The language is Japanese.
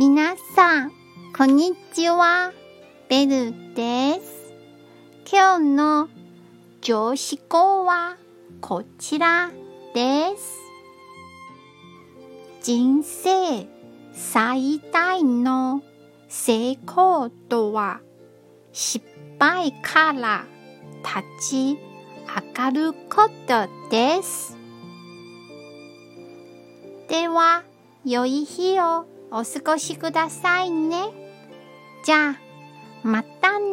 皆さん、こんにちは。ベルです。今日の上司語はこちらです。人生最大の成功とは失敗から立ち上がることです。では、良い日をお過ごしくださいね。じゃあ、またね